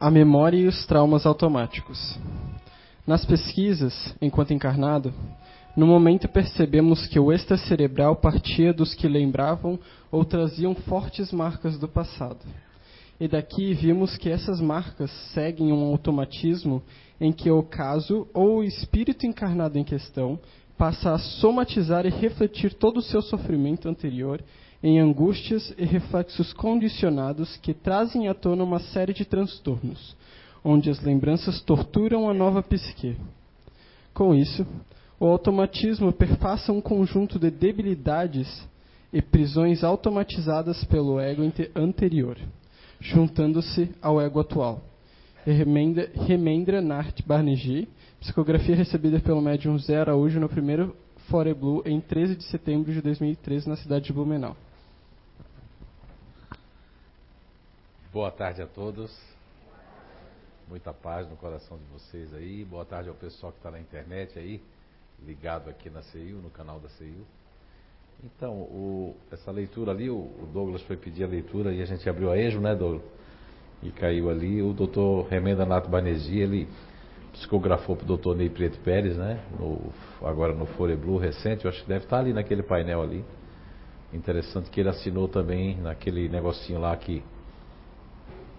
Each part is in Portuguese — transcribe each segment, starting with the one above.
A memória e os traumas automáticos. Nas pesquisas, enquanto encarnado, no momento percebemos que o êxtase cerebral partia dos que lembravam ou traziam fortes marcas do passado. E daqui vimos que essas marcas seguem um automatismo em que o caso ou o espírito encarnado em questão passa a somatizar e refletir todo o seu sofrimento anterior em angústias e reflexos condicionados que trazem à tona uma série de transtornos, onde as lembranças torturam a nova psique. Com isso, o automatismo perpassa um conjunto de debilidades e prisões automatizadas pelo ego anterior, juntando-se ao ego atual. Remendra, Nart Barnegi, psicografia recebida pelo médium Zé Araújo no primeiro Fore Blue em 13 de setembro de 2013 na cidade de Blumenau. Boa tarde a todos. Muita paz no coração de vocês aí. Boa tarde ao pessoal que está na internet aí ligado aqui na CEIU, no canal da CEIU. Então, o, essa leitura ali, o, o, Douglas foi pedir a leitura e a gente abriu a EJO, né, Douglas? E caiu ali. O doutor Remenda Nato Banesi, ele psicografou para o doutor Ney Preto Pérez, né? No, agora no Fore Blue recente, eu acho que deve estar ali naquele painel ali. Interessante que ele assinou também naquele negocinho lá que,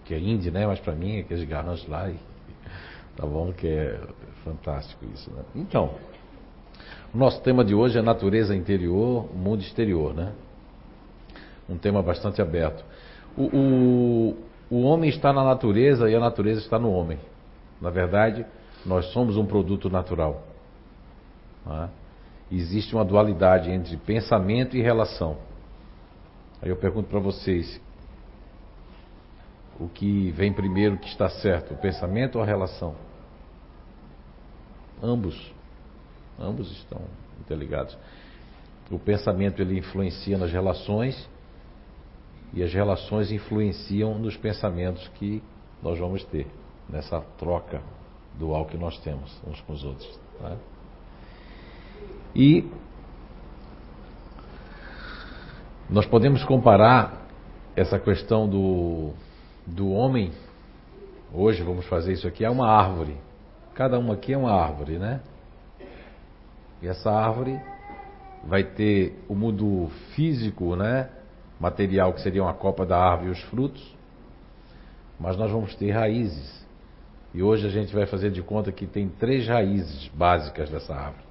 que é indie, né? Mas para mim, aqueles garranchos lá. E, tá bom? Que é fantástico isso, né? Então. O nosso tema de hoje é natureza interior, mundo exterior, né? Um tema bastante aberto. O, o, o homem está na natureza e a natureza está no homem. Na verdade, nós somos um produto natural. Né? Existe uma dualidade entre pensamento e relação. Aí eu pergunto para vocês: o que vem primeiro que está certo, o pensamento ou a relação? Ambos. Ambos estão interligados. O pensamento ele influencia nas relações e as relações influenciam nos pensamentos que nós vamos ter nessa troca dual que nós temos uns com os outros. Tá? E nós podemos comparar essa questão do, do homem, hoje vamos fazer isso aqui, é uma árvore. Cada uma aqui é uma árvore, né? E essa árvore vai ter o mundo físico, né? Material que seria uma copa da árvore e os frutos. Mas nós vamos ter raízes. E hoje a gente vai fazer de conta que tem três raízes básicas dessa árvore: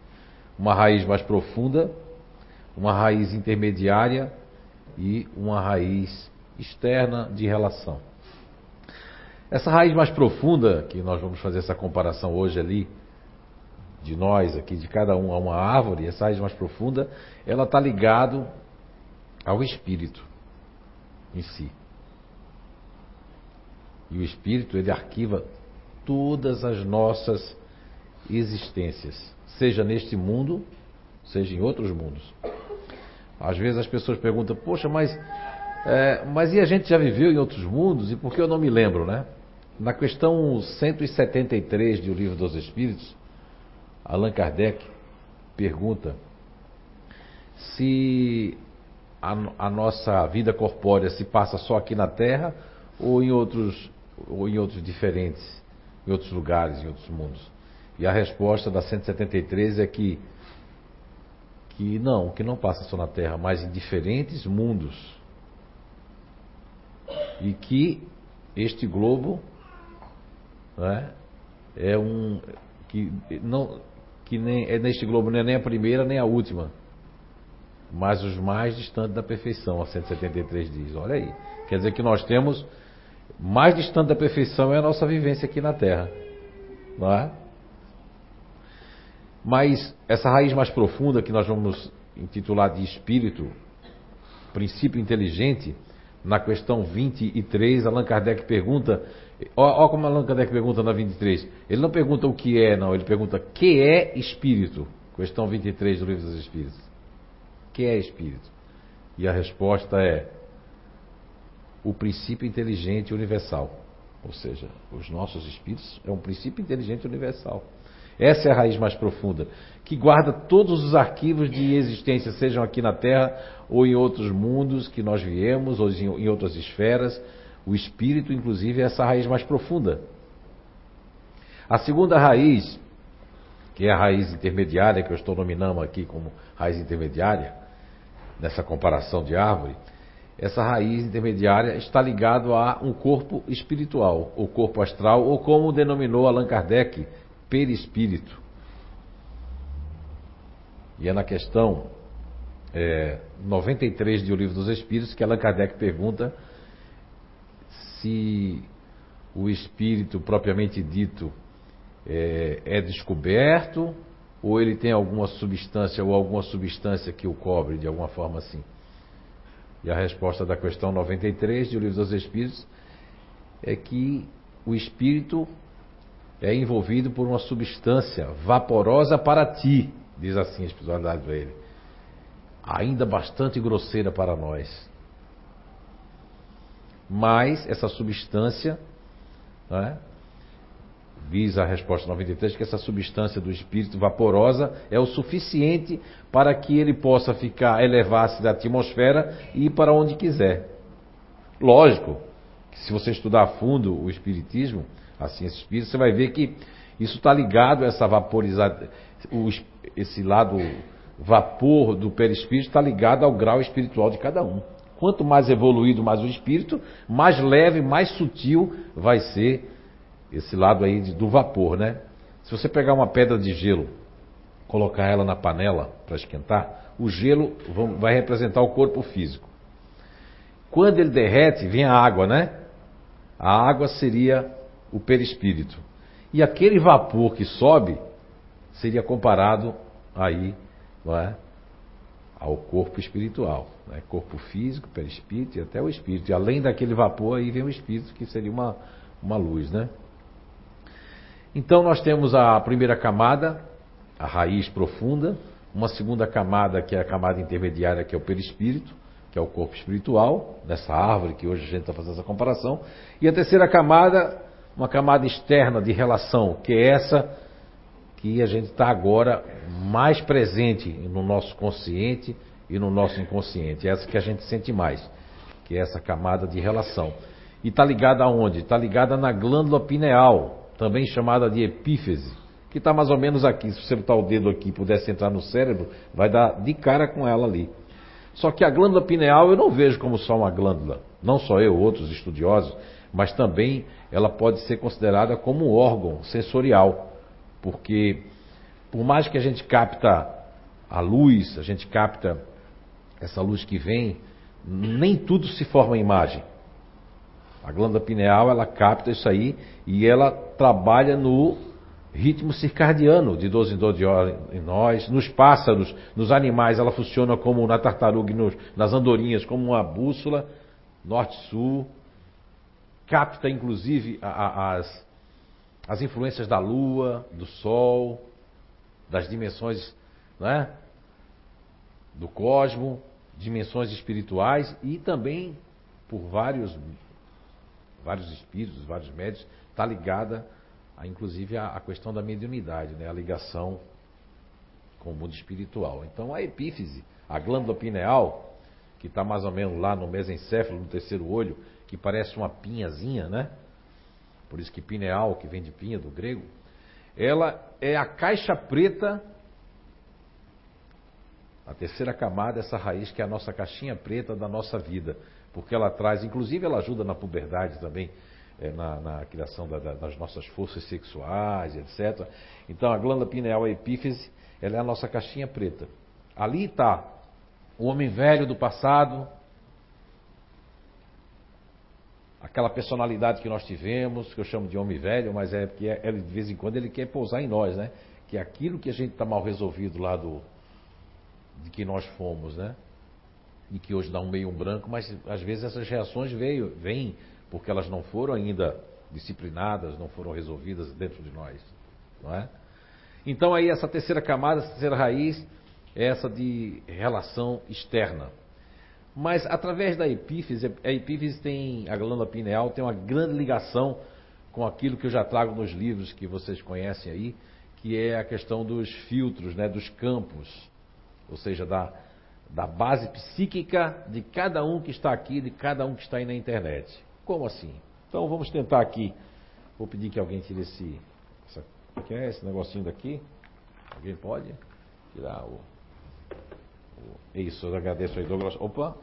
uma raiz mais profunda, uma raiz intermediária e uma raiz externa de relação. Essa raiz mais profunda, que nós vamos fazer essa comparação hoje ali, de nós aqui, de cada um a uma árvore, essa raiz mais profunda, ela está ligado ao espírito em si. E o espírito ele arquiva todas as nossas existências, seja neste mundo, seja em outros mundos. Às vezes as pessoas perguntam, poxa, mas, é, mas e a gente já viveu em outros mundos e por que eu não me lembro, né? Na questão 173 do Livro dos Espíritos, Allan Kardec pergunta se a, a, nossa vida corpórea se passa só aqui na Terra ou em outros ou em outros diferentes, em outros lugares, em outros mundos. E a resposta da 173 é que que não, que não passa só na Terra, mas em diferentes mundos. E que este globo né, é um que não que nem, é neste globo não é nem a primeira nem a última, mas os mais distantes da perfeição, a 173 diz. Olha aí. Quer dizer que nós temos mais distante da perfeição é a nossa vivência aqui na Terra. Não é? Mas essa raiz mais profunda que nós vamos intitular de espírito, princípio inteligente, na questão 23, Allan Kardec pergunta Olha como Allan Kardec pergunta na 23. Ele não pergunta o que é, não. Ele pergunta que é espírito. Questão 23 do Livro dos Espíritos. Que é espírito? E a resposta é o princípio inteligente universal. Ou seja, os nossos espíritos é um princípio inteligente universal. Essa é a raiz mais profunda, que guarda todos os arquivos de existência, sejam aqui na Terra ou em outros mundos que nós viemos, ou em outras esferas, O espírito, inclusive, é essa raiz mais profunda. A segunda raiz, que é a raiz intermediária, que eu estou nominando aqui como raiz intermediária, nessa comparação de árvore, essa raiz intermediária está ligado a um corpo espiritual, ou corpo astral, ou como denominou Allan Kardec, perispírito. E é na questão é, 93 de O Livro dos Espíritos que Allan Kardec pergunta se o espírito propriamente dito é, é descoberto ou ele tem alguma substância ou alguma substância que o cobre de alguma forma assim. E a resposta da questão 93 de O Livro dos Espíritos é que o espírito é envolvido por uma substância vaporosa para ti, diz assim a espiritualidade para ele, ainda bastante grosseira para nós. Mas essa substância, é? diz a resposta 93, que essa substância do espírito vaporosa é o suficiente para que ele possa ficar, elevar-se da atmosfera e ir para onde quiser. Lógico, que se você estudar a fundo o espiritismo, a ciência espírita, você vai ver que isso está ligado a essa vaporizada, esse lado vapor do perispírito está ligado ao grau espiritual de cada um. Quanto mais evoluído mais o espírito, mais leve, mais sutil vai ser esse lado aí do vapor, né? Se você pegar uma pedra de gelo, colocar ela na panela para esquentar, o gelo vai representar o corpo físico. Quando ele derrete, vem a água, né? A água seria o perispírito. E aquele vapor que sobe seria comparado aí, não é? Ao corpo espiritual, né? corpo físico, perispírito e até o espírito. E além daquele vapor aí vem o espírito que seria uma, uma luz, né? Então nós temos a primeira camada, a raiz profunda, uma segunda camada que é a camada intermediária, que é o perispírito, que é o corpo espiritual, dessa árvore que hoje a gente está fazendo essa comparação, e a terceira camada, uma camada externa de relação, que é essa que a gente está agora mais presente no nosso consciente e no nosso inconsciente, essa que a gente sente mais, que é essa camada de relação. E está ligada aonde? Está ligada na glândula pineal, também chamada de epífise, que está mais ou menos aqui. Se você botar o dedo aqui e pudesse entrar no cérebro, vai dar de cara com ela ali. Só que a glândula pineal eu não vejo como só uma glândula. Não só eu, outros estudiosos, mas também ela pode ser considerada como um órgão sensorial. Porque por mais que a gente capta a luz, a gente capta essa luz que vem, nem tudo se forma imagem. A glândula pineal, ela capta isso aí e ela trabalha no ritmo circadiano de 12 em 12 horas em nós, nos pássaros, nos animais, ela funciona como na tartaruga e nas andorinhas, como uma bússola norte-sul, capta inclusive a, a, as, as influências da lua, do sol, das dimensões né, do cosmo, dimensões espirituais e também por vários vários espíritos, vários médios, está ligada, a, inclusive, à, questão da mediunidade, né? a ligação com o mundo espiritual. Então, a epífise, a glândula pineal, que está mais ou menos lá no mesencéfalo, no terceiro olho, que parece uma pinhazinha, né? Por isso que pineal, que vem de pinha, do grego, ela é a caixa preta, a terceira camada, essa raiz que é a nossa caixinha preta da nossa vida porque ela traz, inclusive ela ajuda na puberdade também, é, na, na, criação da, da, das nossas forças sexuais, etc. Então a glândula pineal, a epífise, ela é a nossa caixinha preta. Ali está o homem velho do passado, aquela personalidade que nós tivemos, que eu chamo de homem velho, mas é porque é, de vez em quando ele quer pousar em nós, né? Que é aquilo que a gente está mal resolvido lá do que nós fomos, né? e que hoje dá um meio um branco, mas às vezes essas reações veio, vêm porque elas não foram ainda disciplinadas, não foram resolvidas dentro de nós, não é? Então aí essa terceira camada, essa terceira raiz é essa de relação externa. Mas através da epífise, a epífise tem, a glândula pineal tem uma grande ligação com aquilo que eu já trago nos livros que vocês conhecem aí, que é a questão dos filtros, né, dos campos, ou seja, da, da base psíquica de cada um que está aqui, de cada um que está aí na internet. Como assim? Então vamos tentar aqui. Vou pedir que alguém tire esse. Essa, que é esse negocinho daqui? Alguém pode? Tirar o. o isso, eu agradeço aí, Douglas. Opa!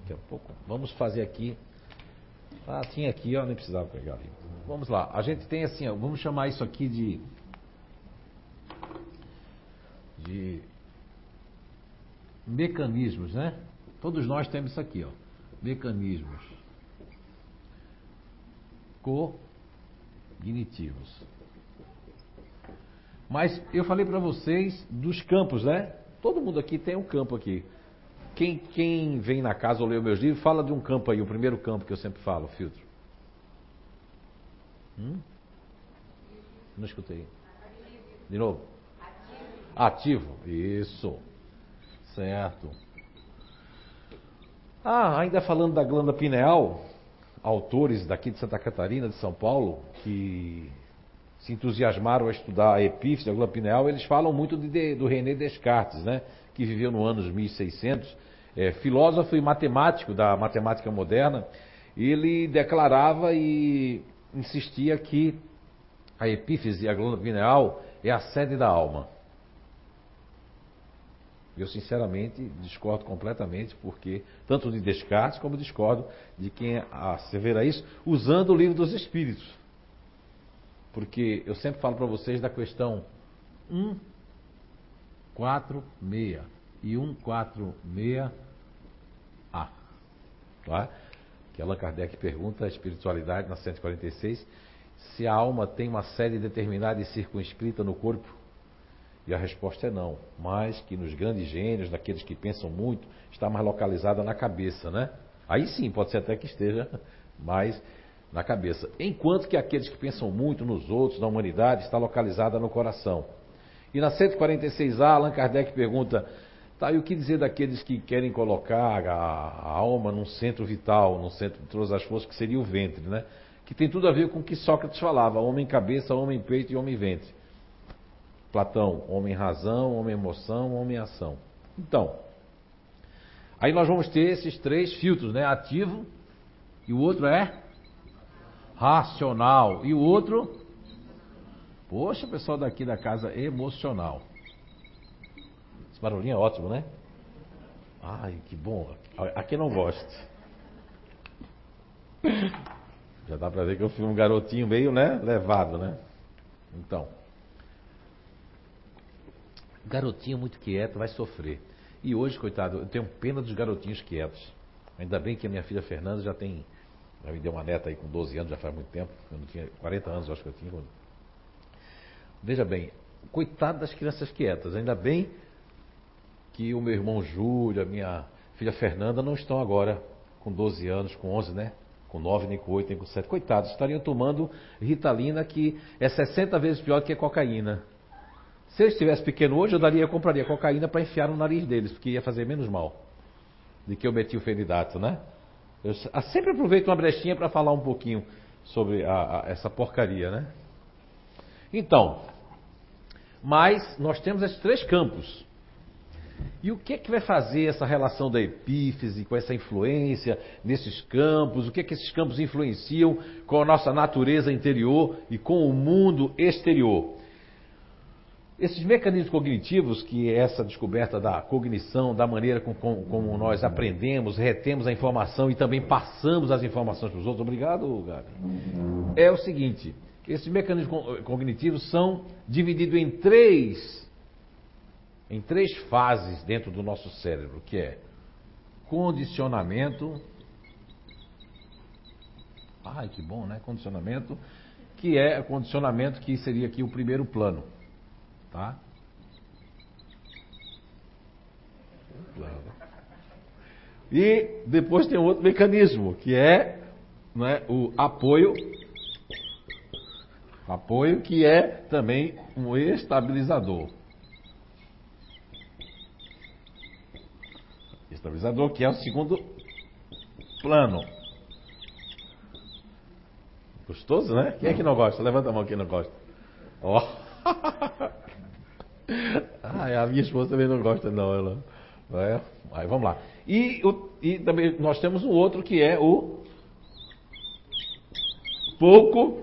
Daqui a pouco. Vamos fazer aqui. Ah, tinha aqui, ó, nem precisava pegar ali. Vamos lá. A gente tem assim, ó, vamos chamar isso aqui de. De mecanismos, né? Todos nós temos isso aqui, ó. Mecanismos cognitivos. Mas eu falei para vocês dos campos, né? Todo mundo aqui tem um campo aqui. Quem, quem vem na casa ou lê meus livros, fala de um campo aí, o primeiro campo que eu sempre falo, filtro. Hum? Não escutei. De novo. Ativo. Isso. Certo. Ah, ainda falando da glândula pineal, autores daqui de Santa Catarina, de São Paulo, que se entusiasmaram a estudar a epífise, a glândula pineal, eles falam muito de, do René Descartes, né? que viveu no anos 1600, é, filósofo e matemático da matemática moderna. Ele declarava e insistia que a epífise, a glândula pineal, é a sede da alma. Eu, sinceramente, discordo completamente, porque tanto de Descartes como discordo de quem assevera isso, usando o livro dos Espíritos. Porque eu sempre falo para vocês da questão 146 e 146A. Tá? Que Allan Kardec pergunta a espiritualidade na 146 se a alma tem uma sede determinada e circunscrita no corpo e a resposta é não, mas que nos grandes gênios, daqueles que pensam muito, está mais localizada na cabeça, né? Aí sim, pode ser até que esteja mais na cabeça. Enquanto que aqueles que pensam muito nos outros, na humanidade, está localizada no coração. E na 146A, Allan Kardec pergunta: tá, e o que dizer daqueles que querem colocar a, a alma num centro vital, num centro de todas as forças, que seria o ventre, né? Que tem tudo a ver com o que Sócrates falava: homem cabeça, homem peito e homem ventre. Platão, homem razão, homem emoção, homem ação. Então, aí nós vamos ter esses três filtros, né? Ativo, e o outro é racional, e o outro, poxa, pessoal daqui da casa emocional. Esse barulhinho é ótimo, né? Ai, que bom. Aqui não gosto. Já dá pra ver que eu fui um garotinho meio, né? Levado, né? Então. Garotinho muito quieto vai sofrer. E hoje, coitado, eu tenho pena dos garotinhos quietos. Ainda bem que a minha filha Fernanda já tem. Já me deu uma neta aí com 12 anos, já faz muito tempo. Eu não tinha 40 anos, acho que eu tinha. Veja bem, coitado das crianças quietas. Ainda bem que o meu irmão Júlio, a minha filha Fernanda não estão agora com 12 anos, com 11, né? Com 9, nem com 8, nem com 7. Coitados, estariam tomando Ritalina que é 60 vezes pior do que cocaína. Se eu estivesse pequeno hoje, eu daria, eu compraria cocaína para enfiar no nariz deles, porque ia fazer menos mal do que eu meti o fenidato, né? Eu sempre aproveito uma brechinha para falar um pouquinho sobre a, a, essa porcaria, né? Então, mas nós temos esses três campos. E o que é que vai fazer essa relação da epífise com essa influência nesses campos? O que é que esses campos influenciam com a nossa natureza interior e com o mundo exterior? Esses mecanismos cognitivos, que é essa descoberta da cognição, da maneira com, com, como nós aprendemos, retemos a informação e também passamos as informações para os outros, obrigado, Gabi, é o seguinte: esses mecanismos cognitivos são divididos em três, em três fases dentro do nosso cérebro, que é condicionamento. Ai, que bom, né? Condicionamento, que é condicionamento que seria aqui o primeiro plano. Tá? E depois tem outro mecanismo, que é né, o apoio. Apoio que é também um estabilizador. Estabilizador que é o segundo plano. Gostoso, né? Quem é que não gosta? Levanta a mão quem não gosta. Ó. Oh. ah, a minha esposa também não gosta, não. Ela, é? Aí vamos lá. E, o, e também nós temos um outro que é o pouco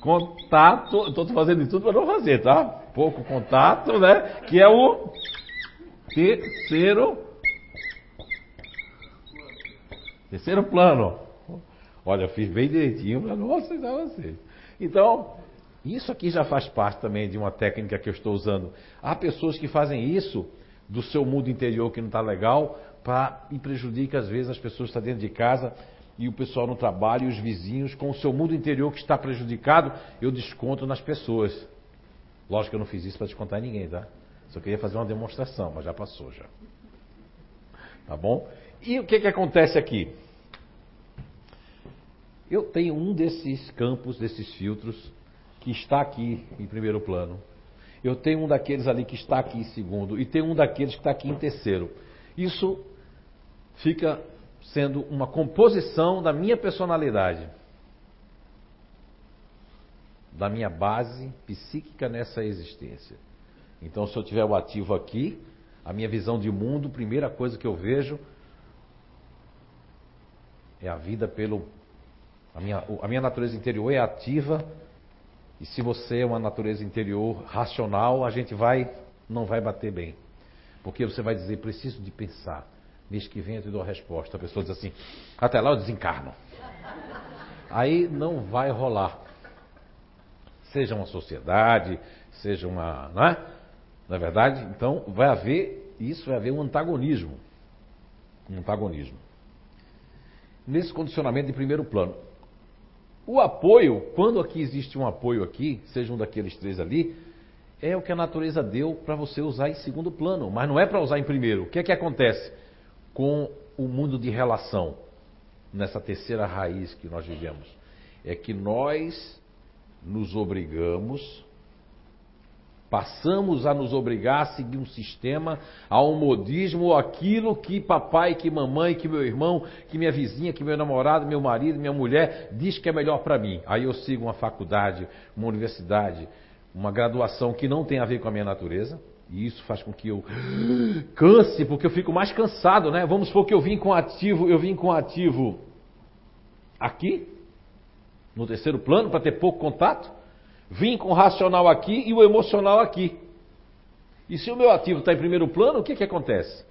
contato. Estou fazendo de tudo para não fazer, tá? Pouco contato, né? Que é o terceiro. Terceiro plano. Olha, fiz bem direitinho para não mostrar vocês. Então, isso aqui já faz parte também de uma técnica que eu estou usando. Há pessoas que fazem isso do seu mundo interior que não está legal para e prejudica às vezes as pessoas que estão dentro de casa e o pessoal no trabalho e os vizinhos com o seu mundo interior que está prejudicado, eu desconto nas pessoas. Lógico que eu não fiz isso para descontar ninguém, tá? Só queria fazer uma demonstração, mas já passou já. Tá bom? E o que, que acontece aqui? Eu tenho um desses campos, desses filtros, que está aqui em primeiro plano. Eu tenho um daqueles ali que está aqui em segundo. E tenho um daqueles que está aqui em terceiro. Isso fica sendo uma composição da minha personalidade, da minha base psíquica nessa existência. Então, se eu tiver o ativo aqui, a minha visão de mundo, primeira coisa que eu vejo é a vida pelo. A minha, a minha natureza interior é ativa, e se você é uma natureza interior racional, a gente vai. não vai bater bem. Porque você vai dizer, preciso de pensar. Mês que vem eu te dou a resposta. A pessoa diz assim, até lá eu desencarno. Aí não vai rolar. Seja uma sociedade, seja uma. Não é? Não é verdade? Então vai haver, isso vai haver um antagonismo. Um antagonismo. Nesse condicionamento de primeiro plano. O apoio, quando aqui existe um apoio aqui, seja um daqueles três ali, é o que a natureza deu para você usar em segundo plano, mas não é para usar em primeiro. O que é que acontece? com o mundo de relação, nessa terceira raiz que nós vivemos, é que nós nos obrigamos, passamos a nos obrigar a seguir um sistema, a um modismo, aquilo que papai, que mamãe, que meu irmão, que minha vizinha, que meu namorado, meu marido, minha mulher diz que é melhor para mim. Aí eu sigo uma faculdade, uma universidade, uma graduação que não tem a ver com a minha natureza e isso faz com que eu canse, porque eu fico mais cansado, né? Vamos supor que eu vim com ativo, eu vim com ativo aqui, no terceiro plano, para ter pouco contato. Vim com o racional aqui e o emocional aqui. E se o meu ativo está em primeiro plano, o que, que acontece?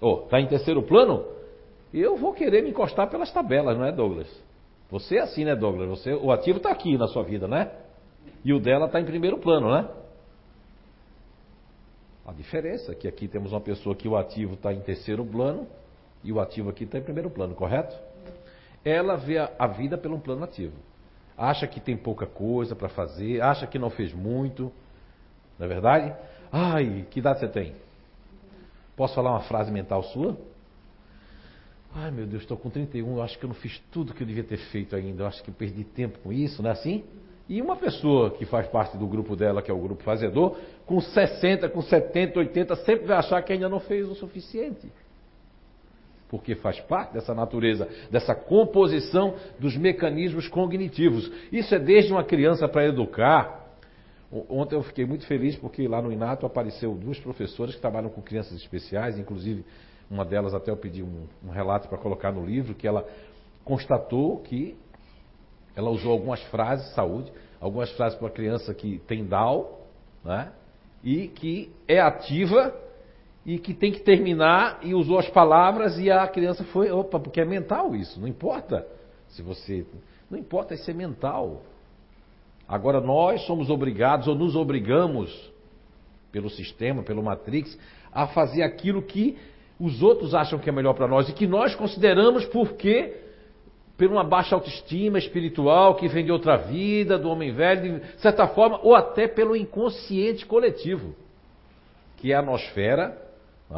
Ou oh, está em terceiro plano? Eu vou querer me encostar pelas tabelas, não é, Douglas? Você é assim, né, Douglas? Você, o ativo está aqui na sua vida, né? E o dela está em primeiro plano, né? A diferença é que aqui temos uma pessoa que o ativo está em terceiro plano e o ativo aqui está em primeiro plano, correto? Ela vê a, vida pelo plano ativo. Acha que tem pouca coisa para fazer, acha que não fez muito. Não é verdade? Ai, que idade você tem? Posso falar uma frase mental sua? Ai meu Deus, estou com 31, eu acho que eu não fiz tudo que eu devia ter feito ainda, eu acho que eu perdi tempo com isso, não é assim? E uma pessoa que faz parte do grupo dela, que é o grupo fazedor, com 60, com 70, 80, sempre vai achar que ainda não fez o suficiente. Porque faz parte dessa natureza, dessa composição dos mecanismos cognitivos. Isso é desde uma criança para educar. Ontem eu fiquei muito feliz porque lá no Inato apareceu duas professoras que trabalham com crianças especiais, inclusive uma delas até eu pedi um, um relato para colocar no livro, que ela constatou que ela usou algumas frases, saúde, algumas frases para criança que tem Down, né? E que é ativa e que tem que terminar e usou as palavras e a criança foi, opa, porque é mental isso, não importa se você, não importa isso é mental. Agora nós somos obrigados ou nos obrigamos pelo sistema, pelo Matrix, a fazer aquilo que os outros acham que é melhor para nós e que nós consideramos porque por uma baixa autoestima espiritual que vem de outra vida, do homem velho, de certa forma, ou até pelo inconsciente coletivo, que é a nosfera,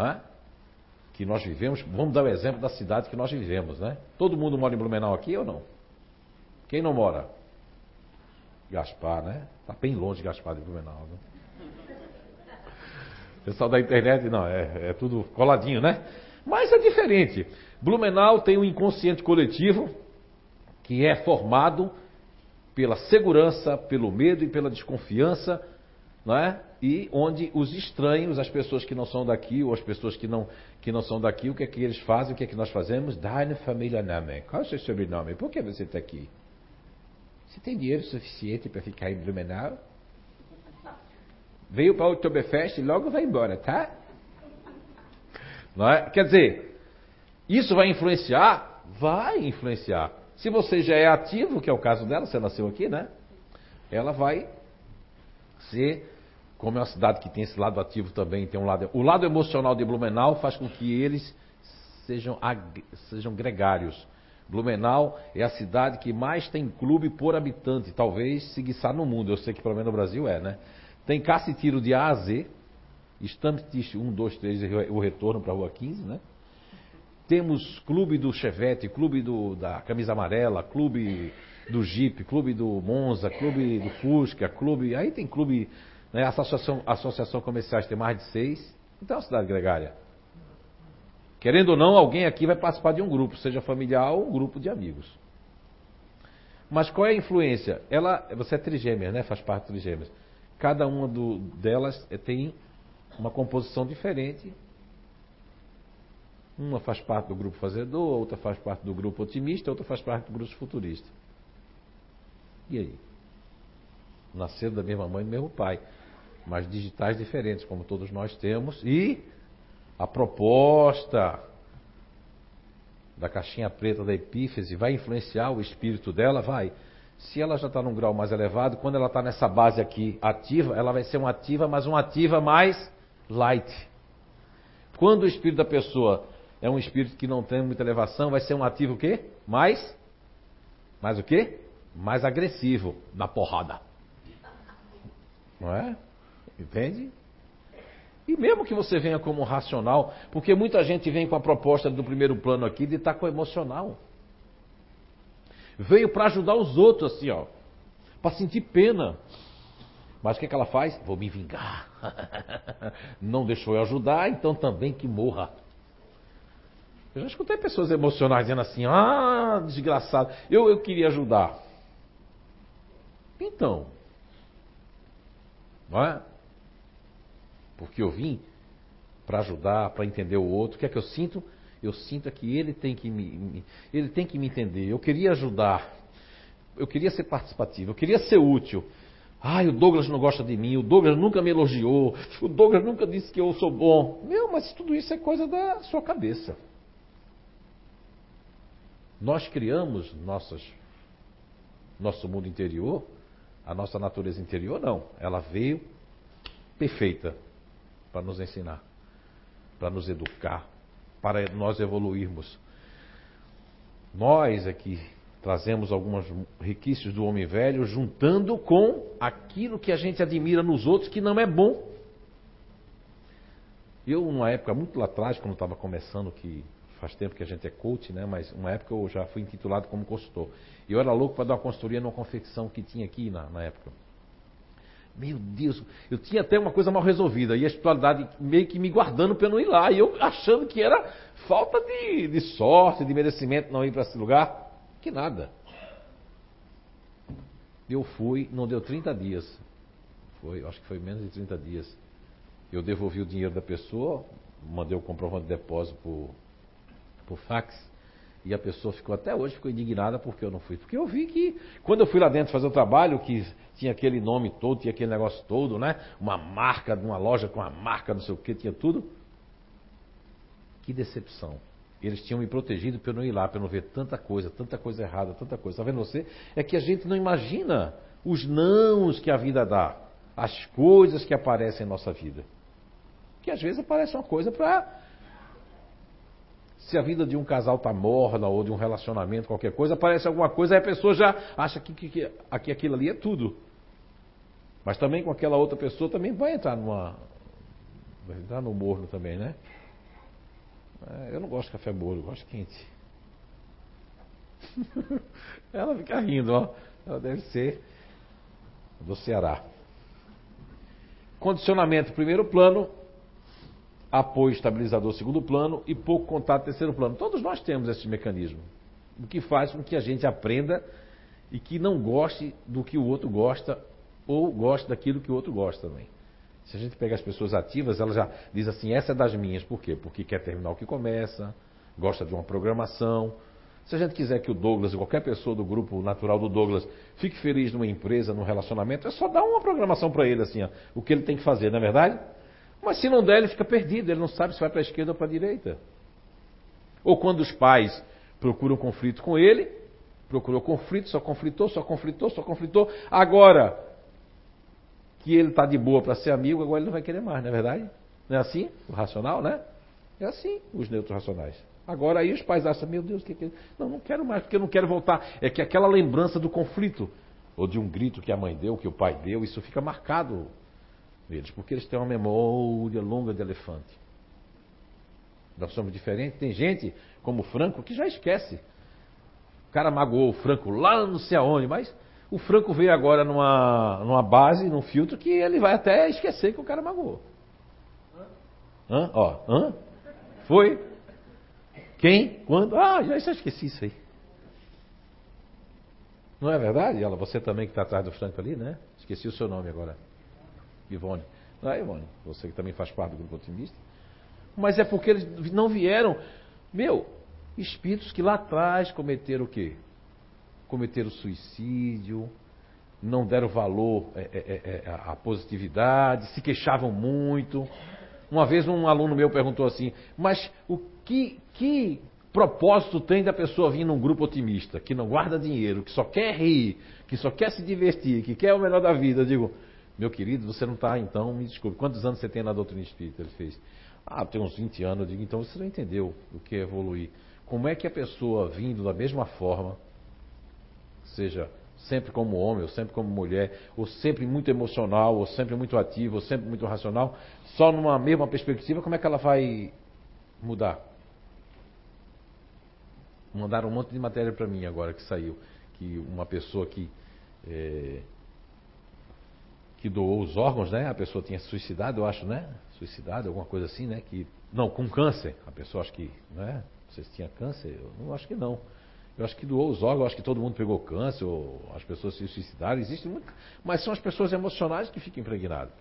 é? que nós vivemos. Vamos dar o exemplo da cidade que nós vivemos, né? Todo mundo mora em Blumenau aqui ou não? Quem não mora? Gaspar, né? Está bem longe Gaspar de Blumenau. Né? Pessoal da internet, não, é, é tudo coladinho, né? Mas é diferente. Blumenau tem um inconsciente coletivo que é formado pela segurança, pelo medo e pela desconfiança não é? E onde os estranhos, as pessoas que não são daqui, ou as pessoas que não, que não são daqui, o que é que eles fazem, o que é que nós fazemos? Deine família Name. Qual é o seu sobrenome? Por que você está aqui? Você tem dinheiro suficiente para ficar em Blumenau? Veio para o Oktoberfest e logo vai embora, tá? Não é? Quer dizer, isso vai influenciar? Vai influenciar. Se você já é ativo, que é o caso dela, você nasceu aqui, né? Ela vai ser, como é uma cidade que tem esse lado ativo também, tem um lado. O lado emocional de Blumenau faz com que eles sejam, sejam gregários. Blumenau é a cidade que mais tem clube por habitante, talvez seguiçar no mundo. Eu sei que pelo menos no Brasil é, né? Tem caça e tiro de A a Z, Stamptist 1, 2, 3, o retorno para a Rua 15, né? Temos clube do Chevette, clube do, da camisa amarela, clube do Jeep, clube do Monza, clube do Fusca, clube. Aí tem clube, né? Associação, associação comerciais tem mais de seis. Então é uma cidade gregária. Querendo ou não, alguém aqui vai participar de um grupo, seja familiar ou um grupo de amigos. Mas qual é a influência? Ela, você é trigêmea, né? Faz parte de trigêmeas. Cada uma do, delas tem uma composição diferente. Uma faz parte do grupo fazedor, outra faz parte do grupo otimista, outra faz parte do grupo futurista. E aí? Nasceram da mesma mãe e do mesmo pai, mas digitais diferentes, como todos nós temos, e a proposta da caixinha preta da epífise vai influenciar o espírito dela? Vai. Se ela já está num grau mais elevado, quando ela está nessa base aqui ativa, ela vai ser uma ativa, mas uma ativa mais light. Quando o espírito da pessoa é um espírito que não tem muita elevação, vai ser um ativo o quê? Mais? Mais o quê? Mais agressivo na porrada. Não é? Entende? E mesmo que você venha como racional, porque muita gente vem com a proposta do primeiro plano aqui de estar com emocional. Veio para ajudar os outros assim, ó. Para sentir pena. Mas o que, é que ela faz? Vou me vingar. Não deixou eu ajudar, então também que morra. Eu já escutei pessoas emocionais dizendo assim: ah, desgraçado, eu, eu queria ajudar. Então, não é? Porque eu vim para ajudar, para entender o outro. O que é que eu sinto? Eu sinto é que ele tem que me, ele tem que me entender. Eu queria ajudar. Eu queria ser participativo, eu queria ser útil. Ai, o Douglas não gosta de mim, o Douglas nunca me elogiou, o Douglas nunca disse que eu sou bom. Meu, mas tudo isso é coisa da sua cabeça. Nós criamos nossas, nosso mundo interior, a nossa natureza interior não. Ela veio perfeita para nos ensinar, para nos educar, para nós evoluirmos. Nós aqui trazemos alguns requisitos do homem velho, juntando com aquilo que a gente admira nos outros que não é bom. Eu, numa época muito lá atrás, quando estava começando, que faz tempo que a gente é coach, né? Mas uma época eu já fui intitulado como consultor. E eu era louco para dar uma consultoria numa confecção que tinha aqui na, na época. Meu Deus, eu tinha até uma coisa mal resolvida e a espiritualidade meio que me guardando para eu não ir lá. E eu achando que era falta de, de sorte, de merecimento não ir para esse lugar. Que nada. Eu fui, não deu 30 dias. Foi, acho que foi menos de 30 dias. Eu devolvi o dinheiro da pessoa, mandei o comprovante de depósito por, por fax. E a pessoa ficou até hoje ficou indignada porque eu não fui. Porque eu vi que quando eu fui lá dentro fazer o trabalho, que tinha aquele nome todo, tinha aquele negócio todo, né? Uma marca de uma loja com uma marca, não sei o que, tinha tudo. Que decepção. Eles tinham me protegido para eu não ir lá, para eu não ver tanta coisa, tanta coisa errada, tanta coisa. Está vendo você? É que a gente não imagina os nãos que a vida dá, as coisas que aparecem em nossa vida. Que às vezes aparece uma coisa para. Se a vida de um casal está morna ou de um relacionamento, qualquer coisa, aparece alguma coisa, aí a pessoa já acha que, que, que, aquilo ali é tudo. Mas também com aquela outra pessoa também vai entrar numa. Vai entrar no morno também, né? É, eu não gosto de café bolo, eu gosto quente. Ela fica rindo, ó. Ela deve ser do Ceará. Condicionamento, primeiro plano. Apoio estabilizador, segundo plano. E pouco contato, terceiro plano. Todos nós temos esse mecanismo. O que faz com que a gente aprenda e que não goste do que o outro gosta ou goste daquilo que o outro gosta também. Se a gente pega as pessoas ativas, ela já diz assim, essa é das minhas. Por quê? Porque quer terminar o que começa, gosta de uma programação. Se a gente quiser que o Douglas, ou qualquer pessoa do grupo natural do Douglas, fique feliz numa empresa, num relacionamento, é só dar uma programação para ele, assim, ó, o que ele tem que fazer, não é verdade? Mas se não der, ele fica perdido, ele não sabe se vai para a esquerda ou para a direita. Ou quando os pais procuram conflito com ele, procurou conflito, só conflitou, só conflitou, só conflitou. Agora que ele está de boa para ser amigo, agora ele não vai querer mais, não é verdade? Não é assim? O racional, né? É assim, os neutros racionais. Agora aí os pais acham, meu Deus, que que... não, não quero mais, porque eu não quero voltar. É que aquela lembrança do conflito, ou de um grito que a mãe deu, que o pai deu, isso fica marcado neles, porque eles têm uma memória longa de elefante. Nós somos diferentes. Tem gente, como o Franco, que já esquece. O cara magoou o Franco lá não sei aonde, mas o Franco veio agora numa, numa base, num filtro, que ele vai até esquecer que o cara magoou. Hã? Ó, hã? Foi? Quem? Quando? Ah, já, já esqueci isso aí. Não é verdade? Ela, você também que está atrás do Franco ali, né? Esqueci o seu nome agora. Ivone. Não é, Ivone? Você que também faz parte do grupo otimista. Mas é porque eles não vieram. Meu, espíritos que lá atrás cometeram o quê? Cometeram suicídio, não deram valor é, é, é, à positividade, se queixavam muito. Uma vez um aluno meu perguntou assim, mas o que, que propósito tem da pessoa vir num grupo otimista, que não guarda dinheiro, que só quer rir, que só quer se divertir, que quer o melhor da vida? Eu digo, meu querido, você não está, então, me desculpe, quantos anos você tem na doutrina espírita? Ele fez, ah, tem uns 20 anos. Eu digo, então você não entendeu o que é evoluir. Como é que a pessoa vindo da mesma forma, seja sempre como homem, ou sempre como mulher, ou sempre muito emocional, ou sempre muito ativo, ou sempre muito racional, só numa mesma perspectiva, como é que ela vai mudar? Mandaram um monte de matéria para mim agora que saiu, que uma pessoa que é, que doou os órgãos, né? A pessoa tinha suicidado, eu acho, né? Suicidado, alguma coisa assim, né? Que não, com câncer. A pessoa acho que, né? Não tinha câncer, eu não acho que não. Eu acho que doou os órgãos, acho que todo mundo pegou câncer, ou as pessoas se suicidaram, existe muito, mas são as pessoas emocionais que ficam impregnadas.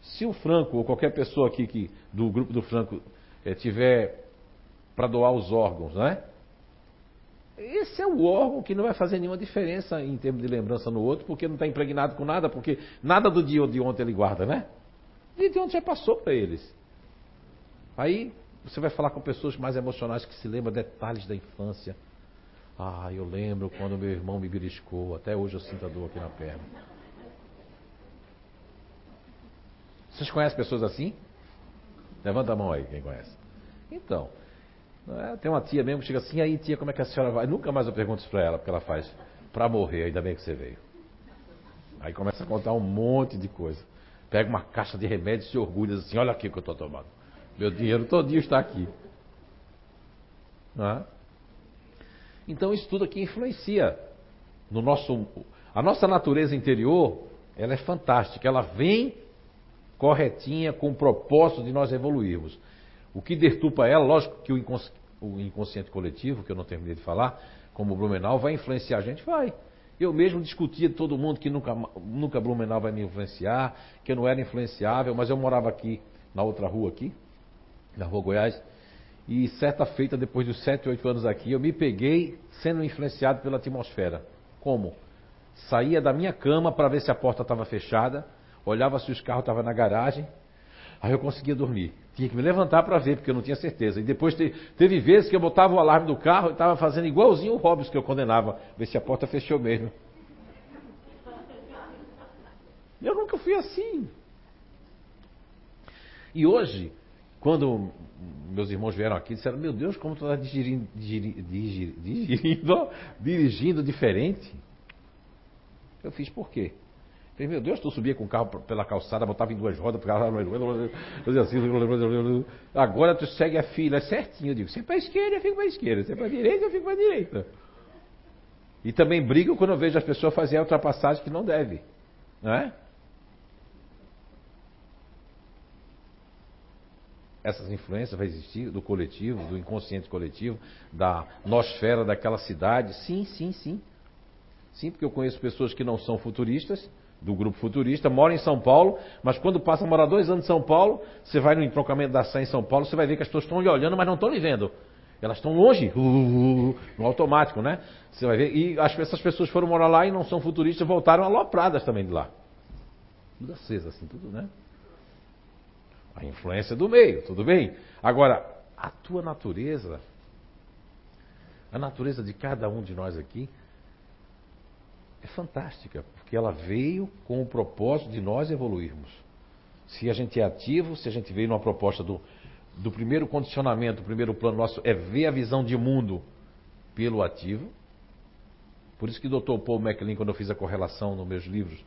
Se o Franco, ou qualquer pessoa aqui que, do grupo do Franco, é, tiver para doar os órgãos, né? Esse é o órgão que não vai fazer nenhuma diferença em termos de lembrança no outro, porque não está impregnado com nada, porque nada do dia de ontem ele guarda, né? O dia de ontem já passou para eles. Aí você vai falar com pessoas mais emocionais que se lembram detalhes da infância. Ah, eu lembro quando meu irmão me beliscou, até hoje eu sinto a dor aqui na perna. Vocês conhecem pessoas assim? Levanta a mão aí, quem conhece. Então, é? Tem uma tia mesmo que chega assim, aí tia, como é que a senhora vai? Nunca mais eu pergunto isso pra ela, porque ela faz, pra morrer, ainda bem que você veio. Aí começa a contar um monte de coisa. Pega uma caixa de remédios e se orgulha assim, olha aqui o que eu estou tomando. Meu dinheiro todinho está aqui. É? Então isso tudo aqui influencia no nosso. A nossa natureza interior, ela é fantástica. Ela vem corretinha com o propósito de nós evoluirmos. O que deturpa ela, lógico que o, incons o inconsciente coletivo, que eu não terminei de falar, como o Blumenau, vai influenciar a gente? Vai. Eu mesmo discutia de todo mundo que nunca, nunca Blumenau vai me influenciar, que eu não era influenciável, mas eu morava aqui, na outra rua aqui, na rua Goiás, e certa feita, depois dos 7, 8 anos aqui, eu me peguei sendo influenciado pela atmosfera. Como? Saía da minha cama para ver se a porta estava fechada, olhava se os carros estavam na garagem, aí eu conseguia dormir. Tinha que me levantar para ver, porque eu não tinha certeza. E depois te, teve vezes que eu botava o alarme do carro e estava fazendo igualzinho o Hobbes que eu condenava, ver se a porta fechou mesmo. Eu nunca fui assim. E hoje, quando meus irmãos vieram aqui, disseram: Meu Deus, como tu está dirigindo, dirigindo, dirigindo, dirigindo diferente. Eu fiz por quê? Falei, meu Deus, tu subia com o carro pela calçada, botava em duas rodas, fazia assim, agora tu segue a fila, é certinho, eu digo, se é para esquerda, eu fico para esquerda, se é para direita, eu fico para direita. E também brigo quando eu vejo as pessoas fazerem a ultrapassagem que não deve, não é? Essas influências vai existir do coletivo, do inconsciente coletivo, da nosfera daquela cidade, sim, sim, sim. Sim, porque eu conheço pessoas que não são futuristas, do grupo futurista, mora em São Paulo, mas quando passa a morar dois anos em São Paulo, você vai no entroncamento da Sé em São Paulo, você vai ver que as pessoas estão lhe olhando, mas não estão lhe vendo. Elas estão longe, uh, uh, uh, no automático, né? Você vai ver. E as, essas pessoas foram morar lá e não são futuristas, voltaram alopradas também de lá. Tudo aceso, assim, tudo, né? A influência do meio, tudo bem. Agora, a tua natureza, a natureza de cada um de nós aqui, é fantástica, porque ela veio com o propósito de nós evoluirmos. Se a gente é ativo, se a gente veio numa proposta do, do primeiro condicionamento, o primeiro plano nosso é ver a visão de mundo pelo ativo. Por isso que Dr. Paul MacLean, quando eu fiz a correlação nos meus livros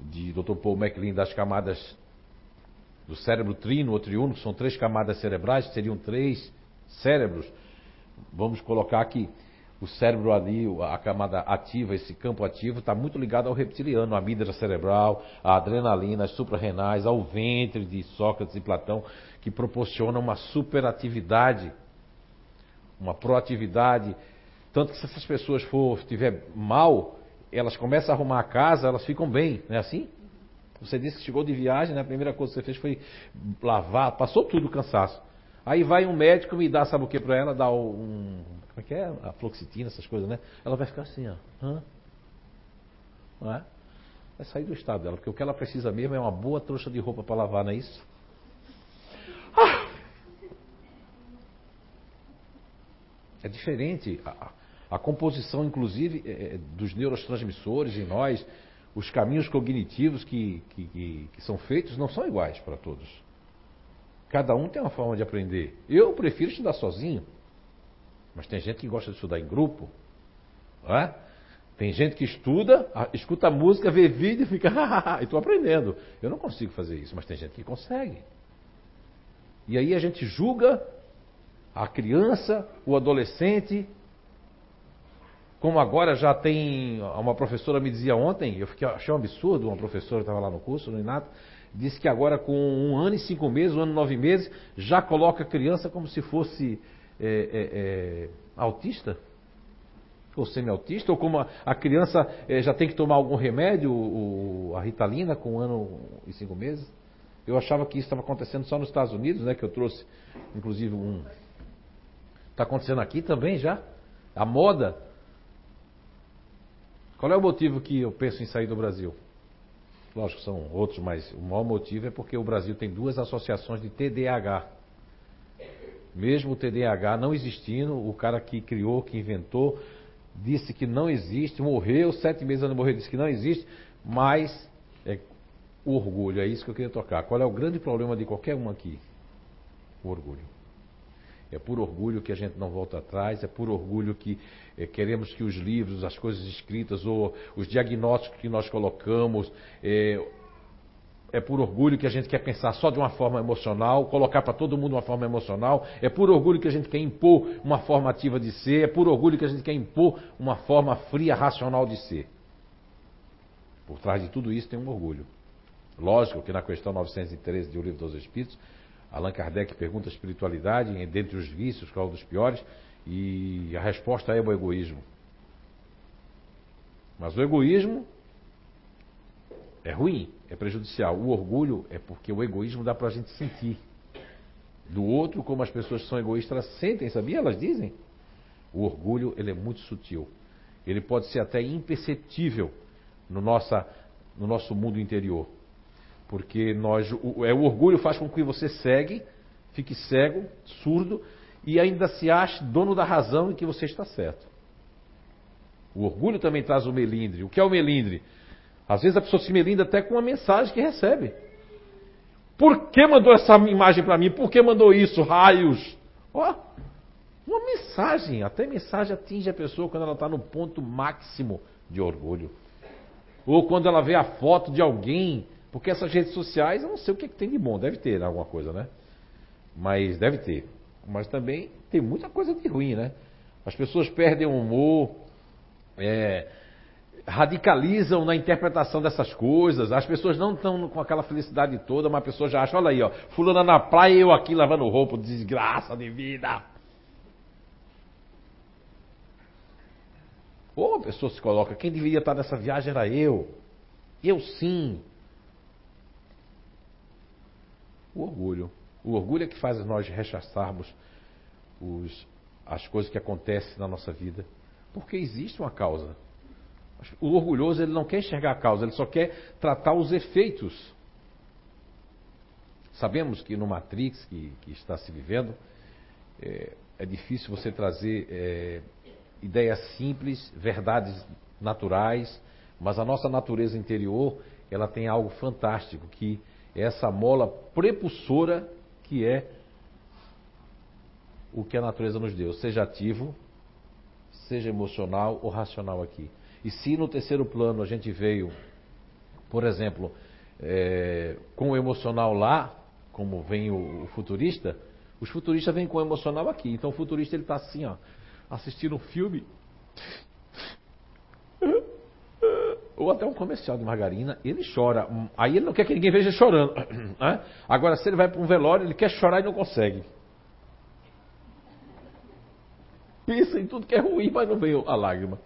de Dr. Paul MacLean das camadas do cérebro trino ou triuno, que são três camadas cerebrais, seriam três cérebros. Vamos colocar aqui o cérebro ali, a camada ativa, esse campo ativo, está muito ligado ao reptiliano, à amígdala cerebral, à adrenalina, às suprarrenais, ao ventre de Sócrates e Platão, que proporciona uma superatividade, uma proatividade. Tanto que se essas pessoas for estiver mal, elas começam a arrumar a casa, elas ficam bem, não é assim? Você disse que chegou de viagem, né? a primeira coisa que você fez foi lavar, passou tudo o cansaço. Aí vai um médico me dá, sabe o que para ela? Dá um. Como é que é? A fluoxetina, essas coisas, né? Ela vai ficar assim, ó. Hã? Não é? Vai sair do estado dela, porque o que ela precisa mesmo é uma boa trouxa de roupa para lavar, não é isso? Ah! É diferente. A, a composição, inclusive, é, é, dos neurotransmissores em nós, os caminhos cognitivos que, que, que, que são feitos não são iguais para todos. Cada um tem uma forma de aprender. Eu prefiro estudar sozinho. Mas tem gente que gosta de estudar em grupo. É? Tem gente que estuda, escuta música, vê vídeo e fica, e estou aprendendo. Eu não consigo fazer isso, mas tem gente que consegue. E aí a gente julga a criança, o adolescente. Como agora já tem. Uma professora me dizia ontem, eu fiquei, achei um absurdo, uma professora estava lá no curso, no Inato, Diz que agora com um ano e cinco meses, um ano e nove meses, já coloca a criança como se fosse é, é, é, autista? Ou semi-autista? Ou como a, a criança é, já tem que tomar algum remédio, o, a ritalina, com um ano e cinco meses? Eu achava que isso estava acontecendo só nos Estados Unidos, né? Que eu trouxe, inclusive, um. Está acontecendo aqui também já? A moda. Qual é o motivo que eu penso em sair do Brasil? Lógico são outros, mas o maior motivo é porque o Brasil tem duas associações de TDAH. Mesmo o TDAH não existindo, o cara que criou, que inventou, disse que não existe, morreu, sete meses antes de morrer, disse que não existe, mas é o orgulho, é isso que eu queria tocar. Qual é o grande problema de qualquer um aqui? O orgulho. É por orgulho que a gente não volta atrás, é por orgulho que é, queremos que os livros, as coisas escritas ou os diagnósticos que nós colocamos, é, é por orgulho que a gente quer pensar só de uma forma emocional, colocar para todo mundo uma forma emocional, é por orgulho que a gente quer impor uma forma ativa de ser, é por orgulho que a gente quer impor uma forma fria, racional de ser. Por trás de tudo isso tem um orgulho. Lógico que na questão 913 do Livro dos Espíritos, Allan Kardec pergunta a espiritualidade, dentre os vícios, qual é um dos piores, e a resposta é o egoísmo. Mas o egoísmo é ruim, é prejudicial. O orgulho é porque o egoísmo dá para a gente sentir. Do outro, como as pessoas que são egoístas, sentem, sabia? Elas dizem. O orgulho ele é muito sutil. Ele pode ser até imperceptível no, nossa, no nosso mundo interior. Porque nós, o, é, o orgulho faz com que você segue, fique cego, surdo e ainda se ache dono da razão em que você está certo. O orgulho também traz o melindre. O que é o melindre? Às vezes a pessoa se melindra até com uma mensagem que recebe. Por que mandou essa imagem para mim? Por que mandou isso? Raios. Ó, uma mensagem. Até mensagem atinge a pessoa quando ela está no ponto máximo de orgulho. Ou quando ela vê a foto de alguém porque essas redes sociais, eu não sei o que, é que tem de bom, deve ter alguma coisa, né? Mas deve ter. Mas também tem muita coisa de ruim, né? As pessoas perdem o humor, é, radicalizam na interpretação dessas coisas, as pessoas não estão com aquela felicidade toda, mas a pessoa já acha, olha aí, ó, fulana na praia e eu aqui lavando roupa, desgraça de vida. Ou a pessoa se coloca, quem deveria estar nessa viagem era eu. Eu sim. O orgulho. O orgulho é que faz nós rechaçarmos os, as coisas que acontecem na nossa vida. Porque existe uma causa. O orgulhoso ele não quer enxergar a causa, ele só quer tratar os efeitos. Sabemos que no Matrix que, que está se vivendo, é, é difícil você trazer é, ideias simples, verdades naturais, mas a nossa natureza interior ela tem algo fantástico que é essa mola prepulsora que é o que a natureza nos deu, seja ativo, seja emocional ou racional aqui. E se no terceiro plano a gente veio, por exemplo, é, com o emocional lá, como vem o, o, futurista, os futuristas vêm com o emocional aqui. Então o futurista ele está assim, ó, assistindo um filme ou até um comercial de margarina, ele chora. Aí ele não quer que ninguém veja chorando. Né? Agora, se ele vai para um velório, ele quer chorar e não consegue. Pensa em tudo que é ruim, mas não veio a lágrima.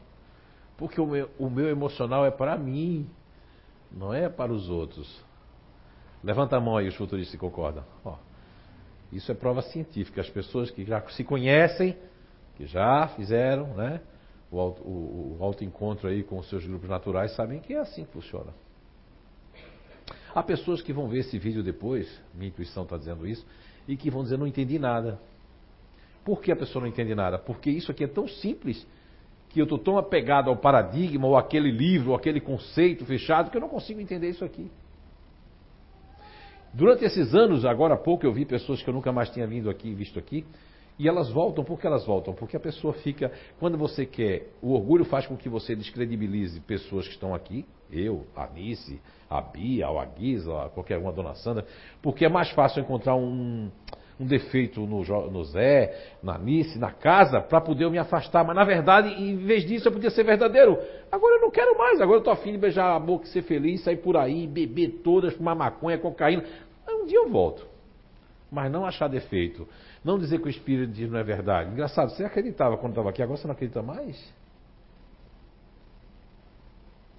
Porque o meu, o meu emocional é para mim, não é para os outros. Levanta a mão aí, os futuristas que concordam. Ó, isso é prova científica. As pessoas que já se conhecem, que já fizeram, né? o, o, o autoencontro aí com os seus grupos naturais sabem que é assim que funciona. Há pessoas que vão ver esse vídeo depois, minha intuição está dizendo isso, e que vão dizer não entendi nada. Por que a pessoa não entende nada? Porque isso aqui é tão simples que eu estou tão apegado ao paradigma, ou aquele livro, ou aquele conceito fechado, que eu não consigo entender isso aqui. Durante esses anos, agora há pouco, eu vi pessoas que eu nunca mais tinha vindo aqui, visto aqui, e elas voltam, por que elas voltam? Porque a pessoa fica, quando você quer, o orgulho faz com que você descredibilize pessoas que estão aqui, eu, a Nice, a Bia, a Guisa, qualquer uma, a Dona Sandra, porque é mais fácil encontrar um, um defeito no, no Zé, na Nice, na casa, para poder eu me afastar. Mas na verdade, em vez disso, eu podia ser verdadeiro. Agora eu não quero mais, agora eu estou afim de beijar a boca e ser feliz, sair por aí, beber todas, fumar maconha, cocaína. Um dia eu volto. Mas não achar defeito. Não dizer que o Espírito diz não é verdade. Engraçado, você acreditava quando estava aqui, agora você não acredita mais?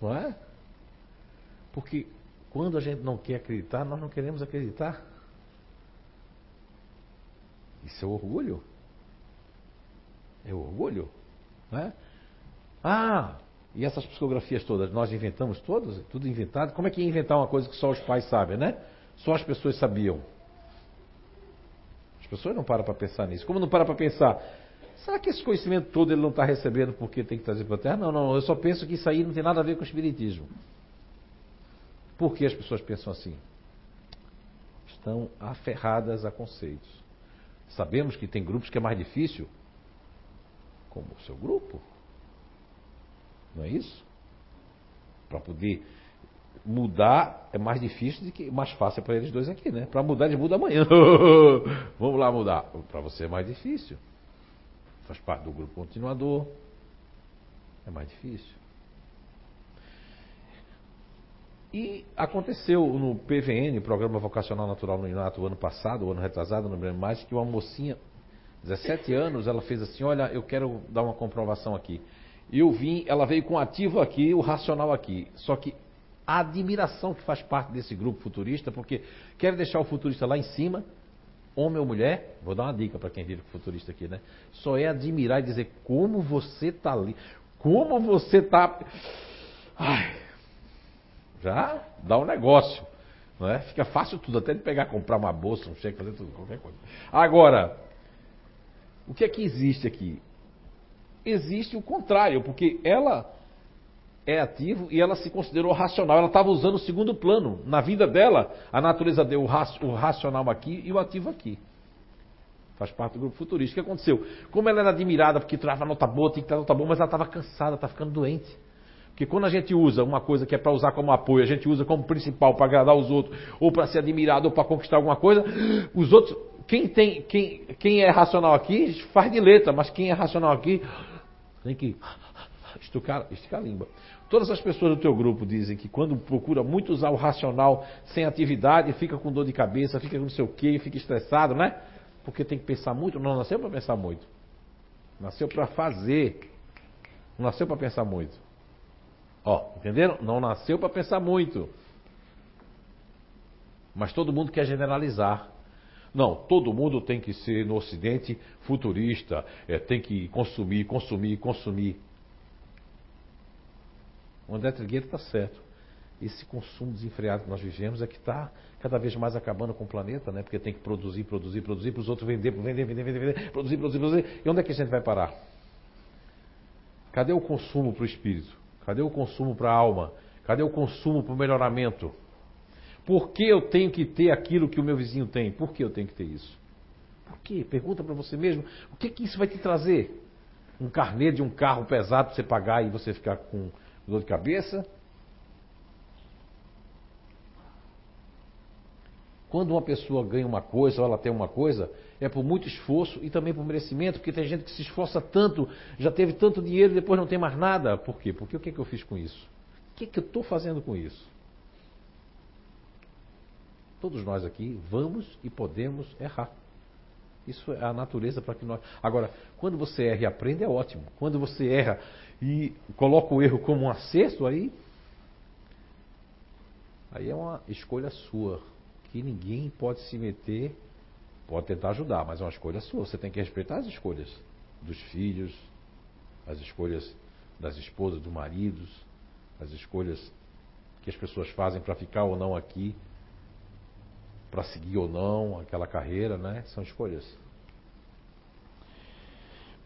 Não é? Porque quando a gente não quer acreditar, nós não queremos acreditar. Isso é orgulho. É orgulho. Né? Ah, e essas psicografias todas, nós inventamos todas? Tudo inventado? Como é que ia inventar uma coisa que só os pais sabem, né? Só as pessoas sabiam pessoas não param para pensar nisso. Como não para para pensar? Será que esse conhecimento todo ele não está recebendo porque tem que trazer para a Terra? Não, não. Eu só penso que isso aí não tem nada a ver com o Espiritismo. Por que as pessoas pensam assim? Estão aferradas a conceitos. Sabemos que tem grupos que é mais difícil, como o seu grupo. Não é isso? Para poder mudar é mais difícil do que mais fácil para eles dois aqui, né? Para mudar, eles mudam amanhã. Vamos lá mudar. Para você é mais difícil. Faz parte do grupo continuador. É mais difícil. E aconteceu no PVN, Programa Vocacional Natural no Inato, ano passado, ano retrasado, não lembro mais, que uma mocinha, 17 anos, ela fez assim: Olha, eu quero dar uma comprovação aqui. Eu vim, ela veio com ativo aqui, o racional aqui. Só que a admiração que faz parte desse grupo futurista, porque quer deixar o futurista lá em cima, homem ou mulher, vou dar uma dica para quem vive com futurista aqui, né? Só é admirar e dizer como você está ali, como você está. Já dá um negócio. Não é? Fica fácil tudo, até de pegar, comprar uma bolsa, um cheque, fazer tudo, qualquer coisa. Agora, o que é que existe aqui? Existe o contrário, porque ela é ativo e ela se considerou racional. Ela estava usando o segundo plano. Na vida dela, a natureza deu o, racional aqui e o ativo aqui. Faz parte do grupo futurista. O que aconteceu? Como ela era admirada porque trava nota boa, tinha que ter nota boa, mas ela estava cansada, estava ficando doente. Porque quando a gente usa uma coisa que é para usar como apoio, a gente usa como principal para agradar os outros, ou para ser admirado, ou para conquistar alguma coisa, os outros, quem, tem, quem, quem é racional aqui faz de letra, mas quem é racional aqui tem que esticar, esticar a língua. Todas as pessoas do teu grupo dizem que quando procura muito usar o racional sem atividade, fica com dor de cabeça, fica com não sei o quê, fica estressado, né? Porque tem que pensar muito. Não nasceu para pensar muito. Nasceu para fazer. Não nasceu para pensar muito. Ó, entenderam? Não nasceu para pensar muito. Mas todo mundo quer generalizar. Não, todo mundo tem que ser no Ocidente futurista, é, tem que consumir, consumir, consumir. O André Trigueiro está certo. Esse consumo desenfreado que nós vivemos é que está cada vez mais acabando com o planeta, né? Porque tem que produzir, produzir, produzir, para os outros vender, vender, vender, vender, vender, produzir, produzir, produzir. E onde é que a gente vai parar? Cadê o consumo para o espírito? Cadê o consumo para a alma? Cadê o consumo para o melhoramento? Por que eu tenho que ter aquilo que o meu vizinho tem? Por que eu tenho que ter isso? Por quê? Pergunta para você mesmo. O que, que isso vai te trazer? Um carnê de um carro pesado para você pagar e você ficar com dor de cabeça? Quando uma pessoa ganha uma coisa ou ela tem uma coisa, é por muito esforço e também por merecimento, porque tem gente que se esforça tanto, já teve tanto dinheiro e depois não tem mais nada. Por quê? Porque o que, é que eu fiz com isso? O que, é que eu estou fazendo com isso? Todos nós aqui vamos e podemos errar. Isso é a natureza para que nós. Agora, quando você erra e aprende, é ótimo. Quando você erra e coloca o erro como um acerto, aí. Aí é uma escolha sua. Que ninguém pode se meter, pode tentar ajudar, mas é uma escolha sua. Você tem que respeitar as escolhas dos filhos, as escolhas das esposas, dos maridos, as escolhas que as pessoas fazem para ficar ou não aqui para seguir ou não aquela carreira, né? São escolhas.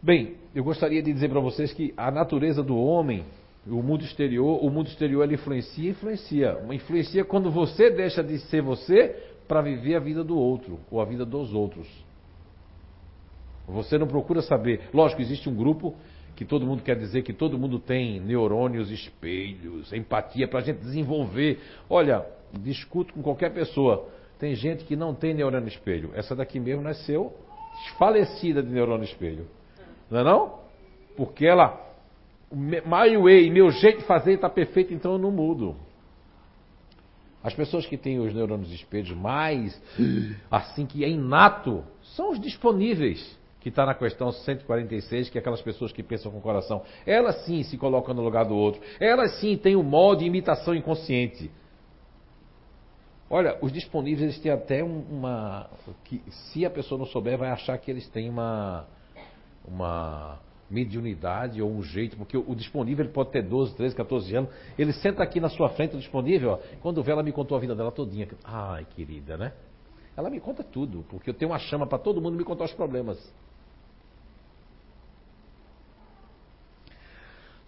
Bem, eu gostaria de dizer para vocês que a natureza do homem, o mundo exterior, o mundo exterior ele influencia, influencia. Influencia quando você deixa de ser você para viver a vida do outro ou a vida dos outros. Você não procura saber. Lógico, existe um grupo que todo mundo quer dizer que todo mundo tem neurônios, espelhos, empatia para a gente desenvolver. Olha, discuto com qualquer pessoa. Tem gente que não tem neurônio espelho. Essa daqui mesmo nasceu falecida de neurônio espelho. Não é não? Porque ela, my way, meu jeito de fazer está perfeito, então eu não mudo. As pessoas que têm os neurônios espelhos mais, assim que é inato, são os disponíveis, que está na questão 146, que é aquelas pessoas que pensam com o coração. Elas sim se colocam no lugar do outro. Elas sim têm o um modo de imitação inconsciente. Olha, os disponíveis eles têm até uma. que Se a pessoa não souber, vai achar que eles têm uma. uma mediunidade ou um jeito, porque o, disponível ele pode ter 12, 13, 14 anos. Ele senta aqui na sua frente, o disponível, ó, quando vê, ela me contou a vida dela todinha. Ai, querida, né? Ela me conta tudo, porque eu tenho uma chama para todo mundo me contar os problemas.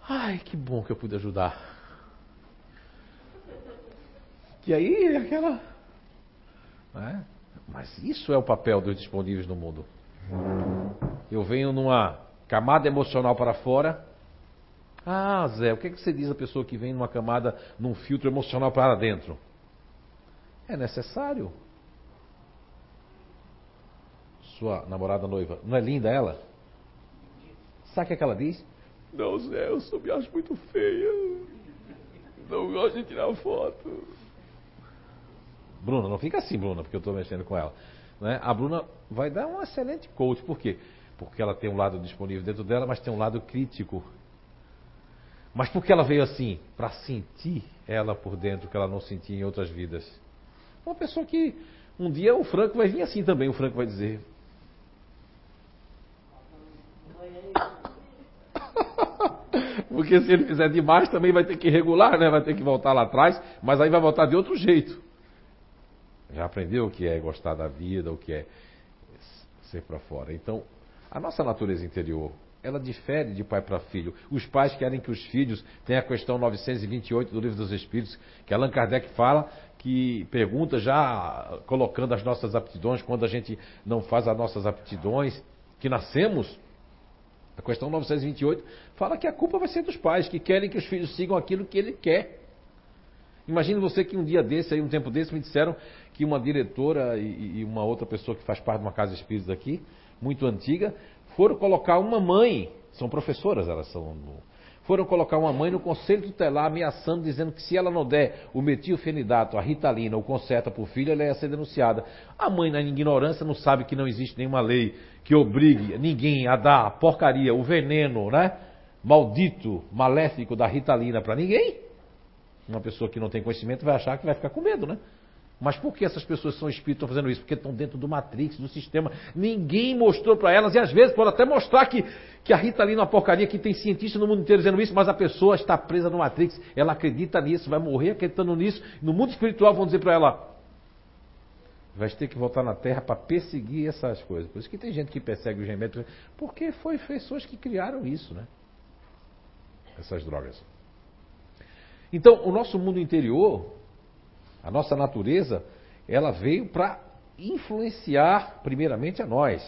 Ai, que bom que eu pude ajudar. E aí, aquela. Né? Mas isso é o papel dos disponíveis no mundo. Eu venho numa camada emocional para fora. Ah, Zé, o que, é que você diz a pessoa que vem numa camada, num filtro emocional para dentro? É necessário. Sua namorada noiva, não é linda ela? Sabe o que, é ela diz? Não, Zé, eu só me acho muito feia. Não gosto de tirar foto. Bruna, não fica assim, Bruna, porque eu estou mexendo com ela. Né? A Bruna vai dar um excelente coach. Por quê? Porque ela tem um lado disponível dentro dela, mas tem um lado crítico. Mas porque ela veio assim? Para sentir ela por dentro, que ela não sentia em outras vidas. Uma pessoa que um dia o Franco vai vir assim também, o Franco vai dizer. Porque se ele fizer demais também vai ter que regular, né? Vai ter que voltar lá atrás, mas aí vai voltar de outro jeito. Já aprendeu o que é gostar da vida, o que é ser para fora. Então, a nossa natureza interior, ela difere de pai para filho. Os pais querem que os filhos tenham a questão 928 do Livro dos Espíritos, que Allan Kardec fala, que pergunta já colocando as nossas aptidões, quando a gente não faz as nossas aptidões, que nascemos. A questão 928 fala que a culpa vai ser dos pais, que querem que os filhos sigam aquilo que ele quer. Imagine você que um dia desse, aí, um tempo desse, me disseram que uma diretora e, e uma outra pessoa que faz parte de uma casa espírita aqui, muito antiga, foram colocar uma mãe, são professoras, elas são. Foram colocar uma mãe no conselho tutelar ameaçando, dizendo que se ela não der o metilfenidato, a ritalina, o conserta para o filho, ela ia ser denunciada. A mãe, na ignorância, não sabe que não existe nenhuma lei que obrigue ninguém a dar a porcaria, o veneno, né? maldito, maléfico da Ritalina para ninguém. Uma pessoa que não tem conhecimento vai achar que vai ficar com medo, né? Mas por que essas pessoas são espíritos estão fazendo isso? Porque estão dentro do Matrix, do sistema. Ninguém mostrou para elas, e às vezes pode até mostrar que, que a Ritalina é uma porcaria, que tem cientistas no mundo inteiro dizendo isso, mas a pessoa está presa no Matrix, ela acredita nisso, vai morrer acreditando nisso. No mundo espiritual vão dizer para ela, vai ter que voltar na Terra para perseguir essas coisas. Por isso que tem gente que persegue os remédios, porque foi pessoas que criaram isso, né? Essas drogas. Então, o nosso mundo interior, a nossa natureza, ela veio para influenciar primeiramente a nós.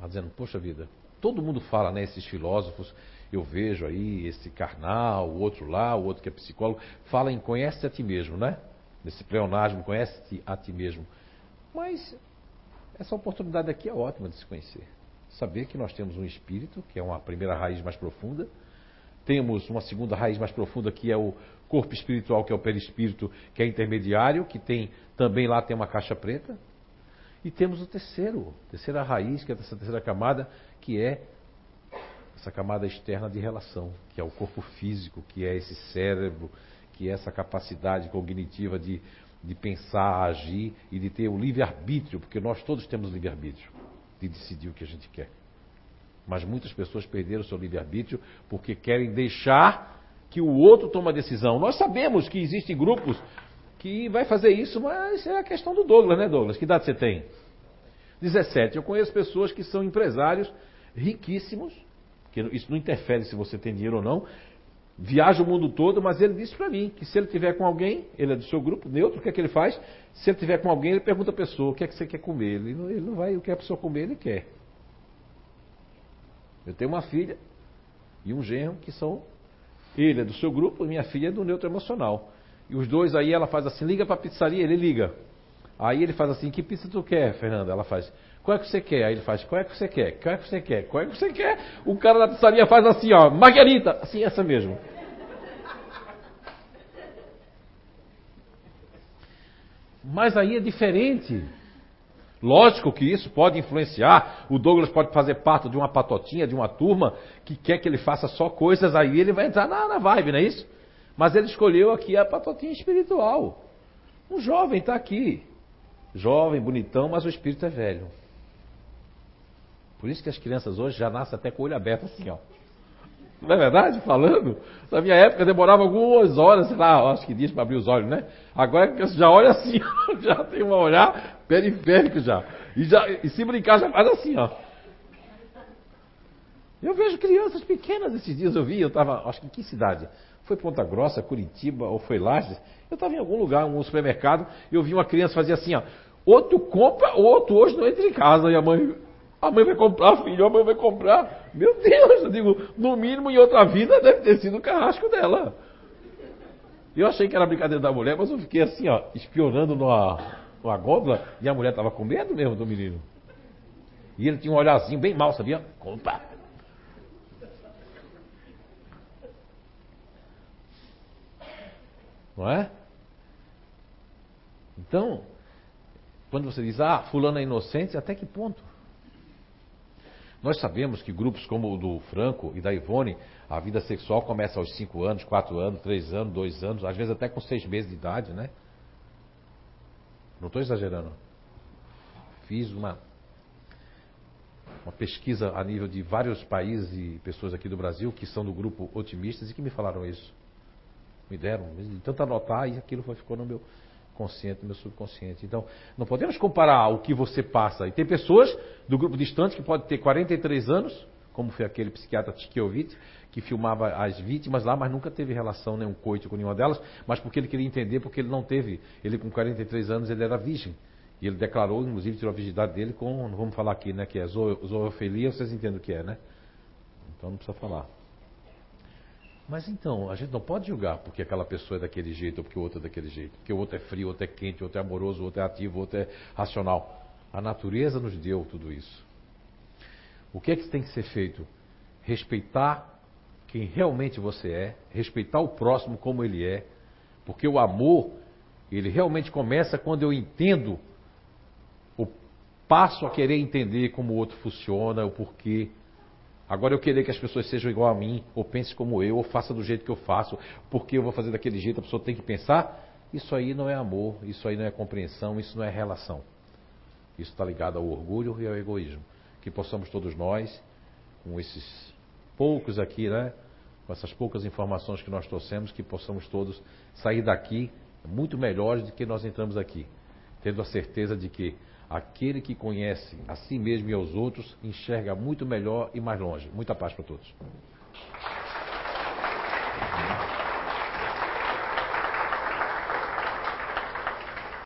Tá dizendo, poxa vida, todo mundo fala, né? Esses filósofos, eu vejo aí esse carnal, o outro lá, o outro que é psicólogo, fala em conhece a ti mesmo, né? Nesse pleonasmo, conhece a ti mesmo. Mas essa oportunidade aqui é ótima de se conhecer. Saber que nós temos um espírito, que é uma primeira raiz mais profunda, temos uma segunda raiz mais profunda, que é o corpo espiritual, que é o perispírito, que é intermediário, que tem também lá tem uma caixa preta. E temos o terceiro, terceira raiz, que é essa terceira camada, que é essa camada externa de relação, que é o corpo físico, que é esse cérebro, que é essa capacidade cognitiva de, de pensar, agir e de ter o livre-arbítrio, porque nós todos temos livre-arbítrio, de decidir o que a gente quer. Mas muitas pessoas perderam seu livre-arbítrio porque querem deixar que o outro tome a decisão. Nós sabemos que existem grupos que vai fazer isso, mas é a questão do Douglas, né, Douglas? Que idade você tem? 17. Eu conheço pessoas que são empresários riquíssimos, que isso não interfere se você tem dinheiro ou não, viaja o mundo todo, mas ele disse para mim que se ele tiver com alguém, ele é do seu grupo neutro, o que é que ele faz? Se ele tiver com alguém, ele pergunta a pessoa o que é que você quer comer. Ele não, ele não vai, o que a pessoa comer, ele quer. Eu tenho uma filha e um genro que são. Ele é do seu grupo, minha filha é do neutro emocional. E os dois aí, ela faz assim, liga para a pizzaria, ele liga. Aí ele faz assim, que pizza tu quer, Fernanda? Ela faz, qual é que você quer? Aí ele faz, qual é que você quer? Qual é que você quer? Qual é que você quer? O cara da pizzaria faz assim, ó, Margarita! Assim, essa mesmo. Mas aí é diferente. Lógico que isso pode influenciar. O Douglas pode fazer parte de uma patotinha, de uma turma que quer que ele faça só coisas, aí ele vai entrar na, na vibe, não é isso? Mas ele escolheu aqui a patotinha espiritual. Um jovem está aqui. Jovem, bonitão, mas o espírito é velho. Por isso que as crianças hoje já nascem até com o olho aberto assim, ó. Não é verdade? Falando. Na minha época demorava algumas horas, sei lá, acho que dias para abrir os olhos, né? Agora já olha assim, já tem um olhar periférico já. E, já, e se brincar já faz assim, ó. Eu vejo crianças pequenas esses dias, eu vi, eu estava, acho que em que cidade? Foi Ponta Grossa, Curitiba ou foi Lages? Eu estava em algum lugar, um supermercado, e eu vi uma criança fazer assim, ó. Outro compra, outro hoje não entra em casa. E a mãe, a mãe vai comprar, filho, a mãe vai comprar. Meu Deus, eu digo, no mínimo em outra vida deve ter sido o carrasco dela. Eu achei que era brincadeira da mulher, mas eu fiquei assim, ó, espionando numa, numa gôndola e a mulher tava com medo mesmo do menino. E ele tinha um olharzinho bem mal, sabia? Compra. Não é? Então, quando você diz, ah, fulano é inocente, até que ponto? Nós sabemos que grupos como o do Franco e da Ivone, a vida sexual começa aos 5 anos, 4 anos, 3 anos, 2 anos, às vezes até com 6 meses de idade, né? Não estou exagerando. Fiz uma, uma pesquisa a nível de vários países e pessoas aqui do Brasil que são do grupo otimistas e que me falaram isso. Me deram, de tanto anotar e aquilo ficou no meu, consciente, meu subconsciente. Então, não podemos comparar o que você passa. E tem pessoas do grupo distante que pode ter 43 anos, como foi aquele psiquiatra Tchikiewicz, que filmava as vítimas lá, mas nunca teve relação, nenhum coito com nenhuma delas, mas porque ele queria entender, porque ele não teve. Ele com 43 anos, ele era virgem. E ele declarou, inclusive, tirou a virgindade dele com, não vamos falar aqui, né, que é zoofilia, vocês entendem o que é, né? Então não precisa falar. Mas então, a gente não pode julgar porque aquela pessoa é daquele jeito ou porque o outro é daquele jeito. Porque o outro é frio, o outro é quente, o outro é amoroso, o outro é ativo, o outro é racional. A natureza nos deu tudo isso. O que é que tem que ser feito? Respeitar quem realmente você é, respeitar o próximo como ele é, porque o amor, ele realmente começa quando eu entendo, ou passo a querer entender como o outro funciona, o porquê. Agora eu querer que as pessoas sejam igual a mim, ou pense como eu, ou faça do jeito que eu faço, porque eu vou fazer daquele jeito, a pessoa tem que pensar, isso aí não é amor, isso aí não é compreensão, isso não é relação. Isso está ligado ao orgulho e ao egoísmo. Que possamos todos nós, com esses poucos aqui, né? Com essas poucas informações que nós trouxemos, que possamos todos sair daqui muito melhores do que nós entramos aqui. Tendo a certeza de que Aquele que conhece a si mesmo e aos outros enxerga muito melhor e mais longe. Muita paz para todos.